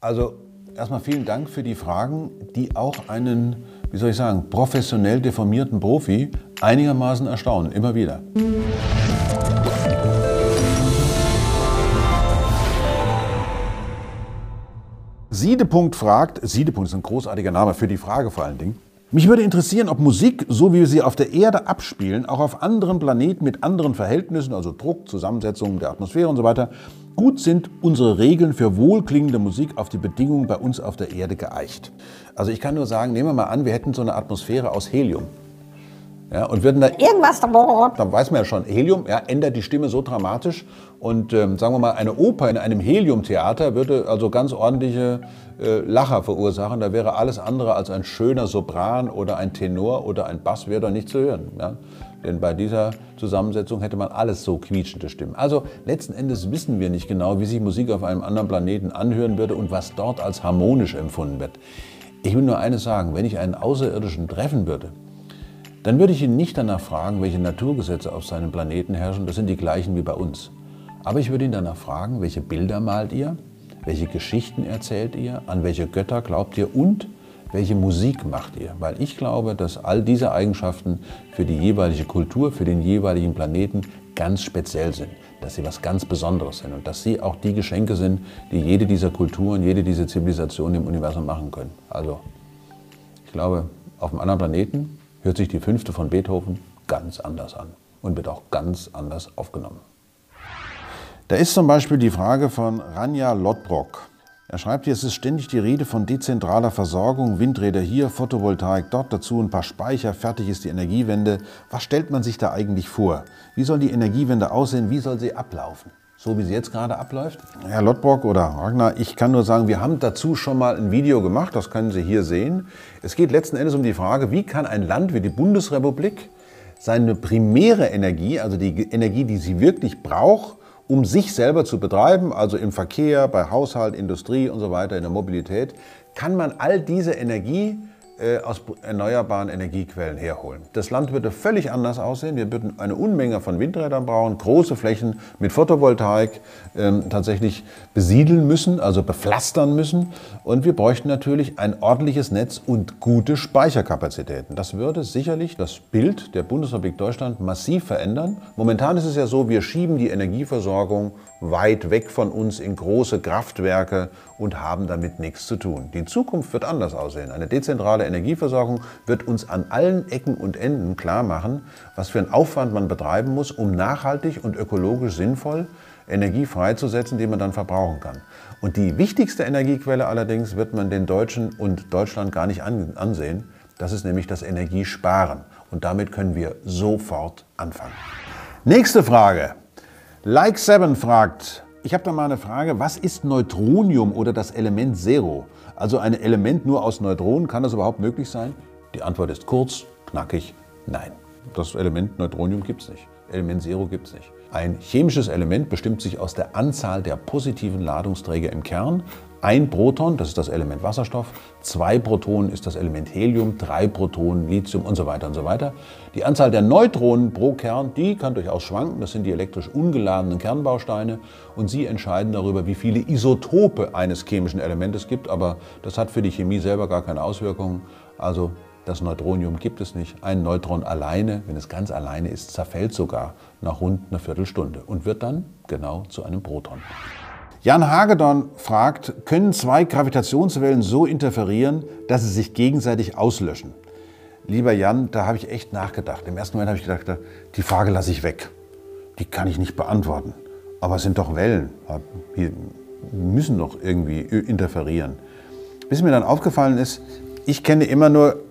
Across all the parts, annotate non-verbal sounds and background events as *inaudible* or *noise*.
Also erstmal vielen Dank für die Fragen, die auch einen, wie soll ich sagen, professionell deformierten Profi einigermaßen erstaunen, immer wieder. Siedepunkt fragt, Siedepunkt ist ein großartiger Name für die Frage vor allen Dingen. Mich würde interessieren, ob Musik, so wie wir sie auf der Erde abspielen, auch auf anderen Planeten mit anderen Verhältnissen, also Druck, Zusammensetzung der Atmosphäre und so weiter, gut sind unsere Regeln für wohlklingende Musik auf die Bedingungen bei uns auf der Erde geeicht. Also ich kann nur sagen, nehmen wir mal an, wir hätten so eine Atmosphäre aus Helium. Ja, und würden da irgendwas, dann weiß man ja schon, Helium ja, ändert die Stimme so dramatisch. Und ähm, sagen wir mal, eine Oper in einem Heliumtheater würde also ganz ordentliche äh, Lacher verursachen. Da wäre alles andere als ein schöner Sopran oder ein Tenor oder ein Bass wäre da nicht zu hören. Ja? Denn bei dieser Zusammensetzung hätte man alles so quietschende Stimmen. Also letzten Endes wissen wir nicht genau, wie sich Musik auf einem anderen Planeten anhören würde und was dort als harmonisch empfunden wird. Ich will nur eines sagen, wenn ich einen Außerirdischen treffen würde, dann würde ich ihn nicht danach fragen, welche Naturgesetze auf seinem Planeten herrschen. Das sind die gleichen wie bei uns. Aber ich würde ihn danach fragen, welche Bilder malt ihr, welche Geschichten erzählt ihr, an welche Götter glaubt ihr und welche Musik macht ihr? Weil ich glaube, dass all diese Eigenschaften für die jeweilige Kultur, für den jeweiligen Planeten ganz speziell sind, dass sie was ganz Besonderes sind und dass sie auch die Geschenke sind, die jede dieser Kulturen, jede dieser Zivilisationen im Universum machen können. Also, ich glaube, auf einem anderen Planeten hört sich die fünfte von Beethoven ganz anders an und wird auch ganz anders aufgenommen. Da ist zum Beispiel die Frage von Ranja Lodbrok. Er schreibt hier, es ist ständig die Rede von dezentraler Versorgung, Windräder hier, Photovoltaik dort, dazu ein paar Speicher, fertig ist die Energiewende. Was stellt man sich da eigentlich vor? Wie soll die Energiewende aussehen? Wie soll sie ablaufen? So wie sie jetzt gerade abläuft? Herr Lodbrok oder Ragnar, ich kann nur sagen, wir haben dazu schon mal ein Video gemacht, das können Sie hier sehen. Es geht letzten Endes um die Frage, wie kann ein Land wie die Bundesrepublik seine primäre Energie, also die Energie, die sie wirklich braucht, um sich selber zu betreiben, also im Verkehr, bei Haushalt, Industrie und so weiter, in der Mobilität, kann man all diese Energie aus erneuerbaren Energiequellen herholen. Das Land würde völlig anders aussehen. Wir würden eine Unmenge von Windrädern brauchen, große Flächen mit Photovoltaik ähm, tatsächlich besiedeln müssen, also bepflastern müssen. Und wir bräuchten natürlich ein ordentliches Netz und gute Speicherkapazitäten. Das würde sicherlich das Bild der Bundesrepublik Deutschland massiv verändern. Momentan ist es ja so, wir schieben die Energieversorgung weit weg von uns in große Kraftwerke und haben damit nichts zu tun. Die Zukunft wird anders aussehen. Eine dezentrale Energieversorgung wird uns an allen Ecken und Enden klar machen, was für einen Aufwand man betreiben muss, um nachhaltig und ökologisch sinnvoll Energie freizusetzen, die man dann verbrauchen kann. Und die wichtigste Energiequelle allerdings wird man den Deutschen und Deutschland gar nicht ansehen. Das ist nämlich das Energiesparen. Und damit können wir sofort anfangen. Nächste Frage. Like 7 fragt, ich habe da mal eine Frage, was ist Neutronium oder das Element Zero? Also ein Element nur aus Neutronen, kann das überhaupt möglich sein? Die Antwort ist kurz, knackig, nein. Das Element Neutronium gibt es nicht. Element Zero gibt es nicht. Ein chemisches Element bestimmt sich aus der Anzahl der positiven Ladungsträger im Kern ein Proton, das ist das Element Wasserstoff, zwei Protonen ist das Element Helium, drei Protonen Lithium und so weiter und so weiter. Die Anzahl der Neutronen pro Kern, die kann durchaus schwanken, das sind die elektrisch ungeladenen Kernbausteine und sie entscheiden darüber, wie viele Isotope eines chemischen Elementes gibt, aber das hat für die Chemie selber gar keine Auswirkungen. Also das Neutronium gibt es nicht. Ein Neutron alleine, wenn es ganz alleine ist, zerfällt sogar nach rund einer Viertelstunde und wird dann genau zu einem Proton. Jan Hagedorn fragt, können zwei Gravitationswellen so interferieren, dass sie sich gegenseitig auslöschen? Lieber Jan, da habe ich echt nachgedacht. Im ersten Moment habe ich gedacht, die Frage lasse ich weg. Die kann ich nicht beantworten. Aber es sind doch Wellen. Die müssen doch irgendwie interferieren. Bis mir dann aufgefallen ist, ich kenne immer nur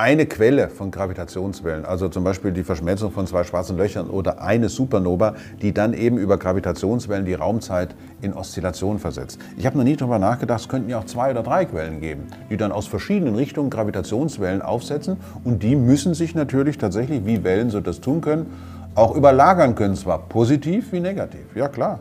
eine Quelle von Gravitationswellen, also zum Beispiel die Verschmelzung von zwei schwarzen Löchern oder eine Supernova, die dann eben über Gravitationswellen die Raumzeit in Oszillation versetzt. Ich habe noch nie darüber nachgedacht, es könnten ja auch zwei oder drei Quellen geben, die dann aus verschiedenen Richtungen Gravitationswellen aufsetzen und die müssen sich natürlich tatsächlich, wie Wellen so das tun können, auch überlagern können, zwar positiv wie negativ, ja klar.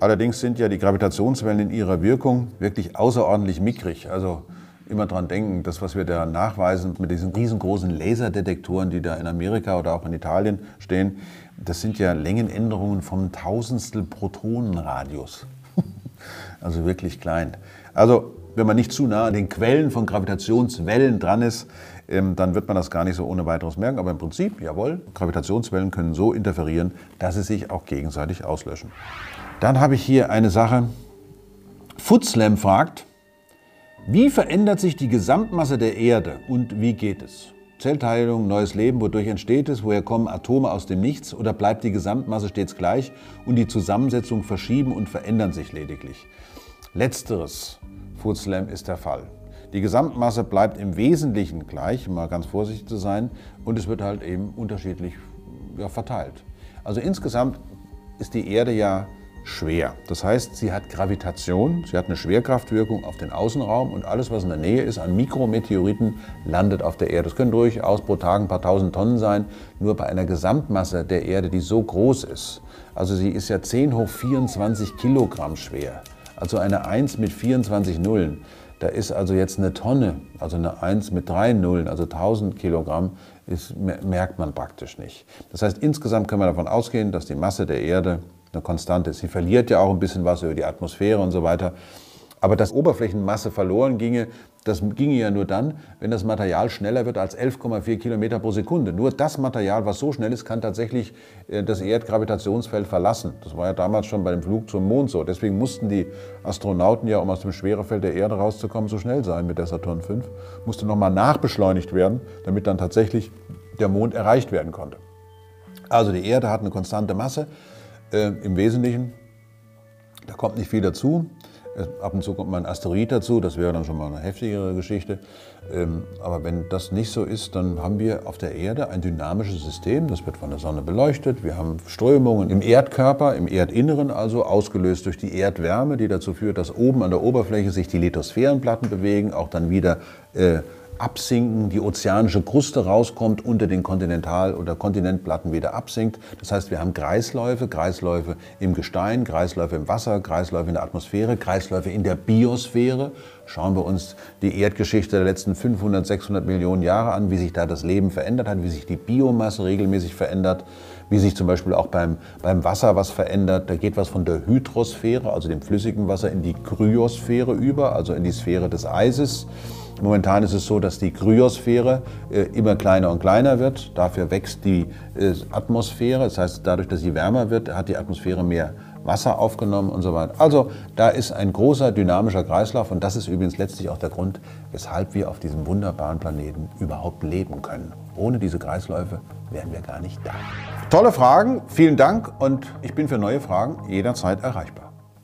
Allerdings sind ja die Gravitationswellen in ihrer Wirkung wirklich außerordentlich mickrig. Also immer dran denken, das, was wir da nachweisen mit diesen riesengroßen Laserdetektoren, die da in Amerika oder auch in Italien stehen, das sind ja Längenänderungen vom Tausendstel Protonenradius. *laughs* also wirklich klein. Also wenn man nicht zu nah an den Quellen von Gravitationswellen dran ist, ähm, dann wird man das gar nicht so ohne weiteres merken. Aber im Prinzip, jawohl, Gravitationswellen können so interferieren, dass sie sich auch gegenseitig auslöschen. Dann habe ich hier eine Sache. Footslam fragt, wie verändert sich die Gesamtmasse der Erde und wie geht es? Zellteilung, neues Leben, wodurch entsteht es, woher kommen Atome aus dem Nichts oder bleibt die Gesamtmasse stets gleich und die Zusammensetzung verschieben und verändern sich lediglich? Letzteres, Footslam, ist der Fall. Die Gesamtmasse bleibt im Wesentlichen gleich, mal ganz vorsichtig zu sein, und es wird halt eben unterschiedlich ja, verteilt. Also insgesamt ist die Erde ja schwer. Das heißt, sie hat Gravitation, sie hat eine Schwerkraftwirkung auf den Außenraum und alles, was in der Nähe ist an Mikrometeoriten, landet auf der Erde. Das können durchaus pro Tag ein paar tausend Tonnen sein, nur bei einer Gesamtmasse der Erde, die so groß ist. Also sie ist ja 10 hoch 24 Kilogramm schwer. Also eine 1 mit 24 Nullen. Da ist also jetzt eine Tonne, also eine 1 mit drei Nullen, also 1000 Kilogramm, ist, merkt man praktisch nicht. Das heißt, insgesamt können wir davon ausgehen, dass die Masse der Erde eine Konstante ist. Sie verliert ja auch ein bisschen was über die Atmosphäre und so weiter. Aber dass Oberflächenmasse verloren ginge, das ginge ja nur dann, wenn das Material schneller wird als 11,4 Kilometer pro Sekunde. Nur das Material, was so schnell ist, kann tatsächlich äh, das Erdgravitationsfeld verlassen. Das war ja damals schon bei dem Flug zum Mond so. Deswegen mussten die Astronauten ja, um aus dem Schwerefeld der Erde rauszukommen, so schnell sein mit der Saturn V. Musste nochmal nachbeschleunigt werden, damit dann tatsächlich der Mond erreicht werden konnte. Also die Erde hat eine konstante Masse äh, im Wesentlichen. Da kommt nicht viel dazu. Ab und zu kommt mal ein Asteroid dazu, das wäre dann schon mal eine heftigere Geschichte. Ähm, aber wenn das nicht so ist, dann haben wir auf der Erde ein dynamisches System, das wird von der Sonne beleuchtet. Wir haben Strömungen im Erdkörper, im Erdinneren also, ausgelöst durch die Erdwärme, die dazu führt, dass oben an der Oberfläche sich die Lithosphärenplatten bewegen, auch dann wieder äh, absinken, die ozeanische Kruste rauskommt, unter den Kontinental- oder Kontinentplatten wieder absinkt. Das heißt, wir haben Kreisläufe, Kreisläufe im Gestein, Kreisläufe im Wasser, Kreisläufe in der Atmosphäre, Kreisläufe in der Biosphäre. Schauen wir uns die Erdgeschichte der letzten 500, 600 Millionen Jahre an, wie sich da das Leben verändert hat, wie sich die Biomasse regelmäßig verändert, wie sich zum Beispiel auch beim, beim Wasser was verändert. Da geht was von der Hydrosphäre, also dem flüssigen Wasser, in die Kryosphäre über, also in die Sphäre des Eises. Momentan ist es so, dass die Kryosphäre äh, immer kleiner und kleiner wird. Dafür wächst die äh, Atmosphäre. Das heißt, dadurch, dass sie wärmer wird, hat die Atmosphäre mehr Wasser aufgenommen und so weiter. Also da ist ein großer dynamischer Kreislauf und das ist übrigens letztlich auch der Grund, weshalb wir auf diesem wunderbaren Planeten überhaupt leben können. Ohne diese Kreisläufe wären wir gar nicht da. Tolle Fragen, vielen Dank und ich bin für neue Fragen jederzeit erreichbar.